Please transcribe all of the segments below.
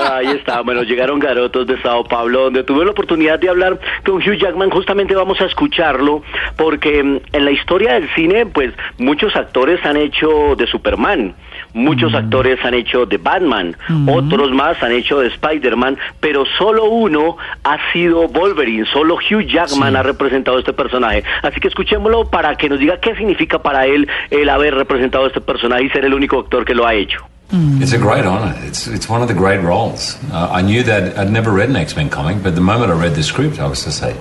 Ahí está, bueno, llegaron garotos de Sao Paulo, donde tuve la oportunidad de hablar con Hugh Jackman, justamente vamos a escucharlo, porque mm, en la historia del cine, pues muchos actores han hecho de Superman, muchos actores han hecho de Batman, otros más han hecho de Spider-Man, pero solo uno ha sido Wolverine, solo Hugh Jackman ha representado este personaje. Así que escuchémoslo para que nos diga qué significa para él el haber representado este personaje y ser el único actor que lo ha hecho. It's a great honor. It's it's one of the great roles. Uh, I knew that I'd never read an X Men comic, but the moment I read the script, I was to say,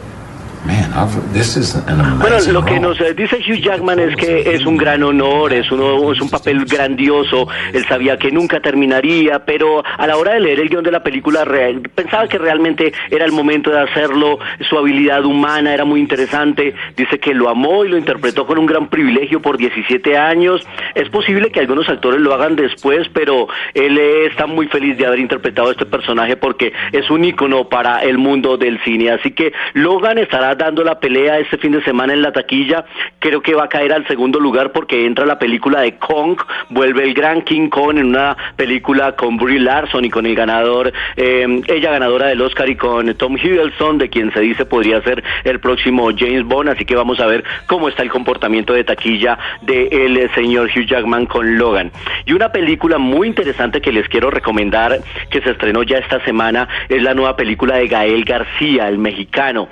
man, this is an Bueno, lo que nos eh, dice Hugh Jackman es que es un gran honor, es, uno, es un papel grandioso, él sabía que nunca terminaría, pero a la hora de leer el guion de la película re- pensaba que realmente era el momento de hacerlo, su habilidad humana era muy interesante, dice que lo amó y lo interpretó con un gran privilegio por 17 años, es posible que algunos actores lo hagan después, pero él eh, está muy feliz de haber interpretado este personaje porque es un ícono para el mundo del cine, así que Logan estará dando la pelea este fin de semana en la taquilla. Creo que va a caer al segundo lugar porque entra la película de Kong, vuelve el gran King Kong en una película con Brie Larson y con el ganador, eh, ella ganadora del Oscar y con Tom Hiddleston, de quien se dice podría ser el próximo James Bond. Así que vamos a ver cómo está el comportamiento de taquilla del eh, señor Hugh Jackman con Logan. Y una película muy interesante que les quiero recomendar, que se estrenó ya esta semana, es la nueva película de Gael García, el mexicano.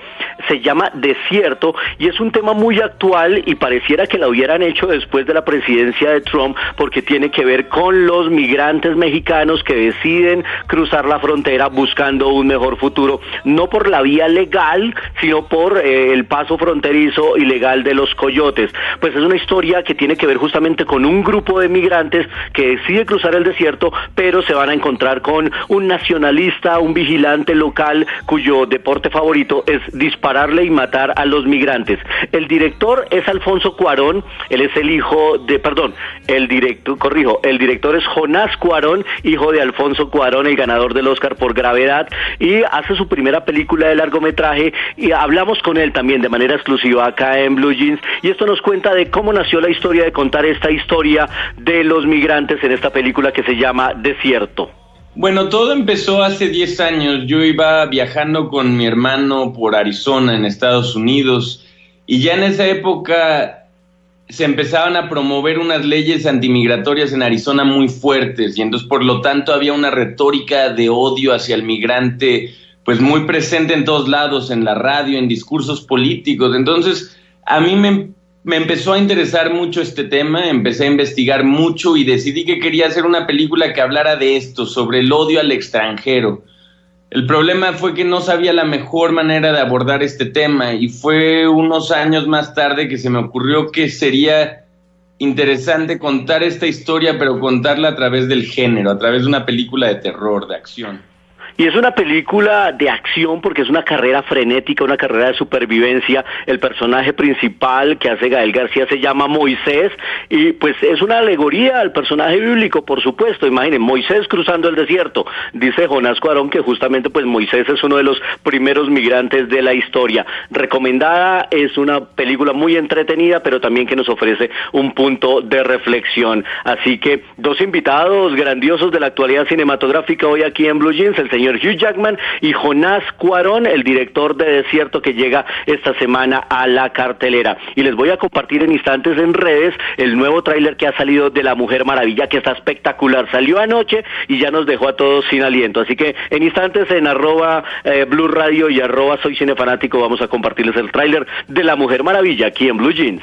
Se llama Desierto y es un tema muy actual y pareciera que la hubieran hecho después de la presidencia de Trump porque tiene que ver con los migrantes mexicanos que deciden cruzar la frontera buscando un mejor futuro, no por la vía legal, sino por eh, el paso fronterizo ilegal de los coyotes. Pues es una historia que tiene que ver justamente con un grupo de migrantes que decide cruzar el desierto, pero se van a encontrar con un nacionalista, un vigilante local cuyo deporte favorito es y matar a los migrantes. El director es Alfonso Cuarón, él es el hijo de, perdón, el director, corrijo, el director es Jonás Cuarón, hijo de Alfonso Cuarón, el ganador del Oscar por Gravedad, y hace su primera película de largometraje y hablamos con él también de manera exclusiva acá en Blue Jeans y esto nos cuenta de cómo nació la historia de contar esta historia de los migrantes en esta película que se llama Desierto. Bueno, todo empezó hace 10 años. Yo iba viajando con mi hermano por Arizona, en Estados Unidos, y ya en esa época se empezaban a promover unas leyes antimigratorias en Arizona muy fuertes, y entonces por lo tanto había una retórica de odio hacia el migrante, pues muy presente en todos lados, en la radio, en discursos políticos. Entonces, a mí me, me empezó a interesar mucho este tema, empecé a investigar mucho y decidí que quería hacer una película que hablara de esto, sobre el odio al extranjero. El problema fue que no sabía la mejor manera de abordar este tema y fue unos años más tarde que se me ocurrió que sería interesante contar esta historia, pero contarla a través del género, a través de una película de terror, de acción. Y es una película de acción porque es una carrera frenética, una carrera de supervivencia. El personaje principal que hace Gael García se llama Moisés y pues es una alegoría al personaje bíblico, por supuesto. Imaginen, Moisés cruzando el desierto. Dice Jonás Cuarón que justamente pues Moisés es uno de los primeros migrantes de la historia. Recomendada, es una película muy entretenida, pero también que nos ofrece un punto de reflexión. Así que dos invitados grandiosos de la actualidad cinematográfica hoy aquí en Blue Jeans, el señor Hugh Jackman y Jonás Cuarón, el director de Desierto que llega esta semana a la cartelera. Y les voy a compartir en instantes en redes el nuevo tráiler que ha salido de La Mujer Maravilla, que está espectacular. Salió anoche y ya nos dejó a todos sin aliento. Así que en instantes en arroba eh, Blue Radio y arroba Soy Cinefanático vamos a compartirles el tráiler de La Mujer Maravilla aquí en Blue Jeans.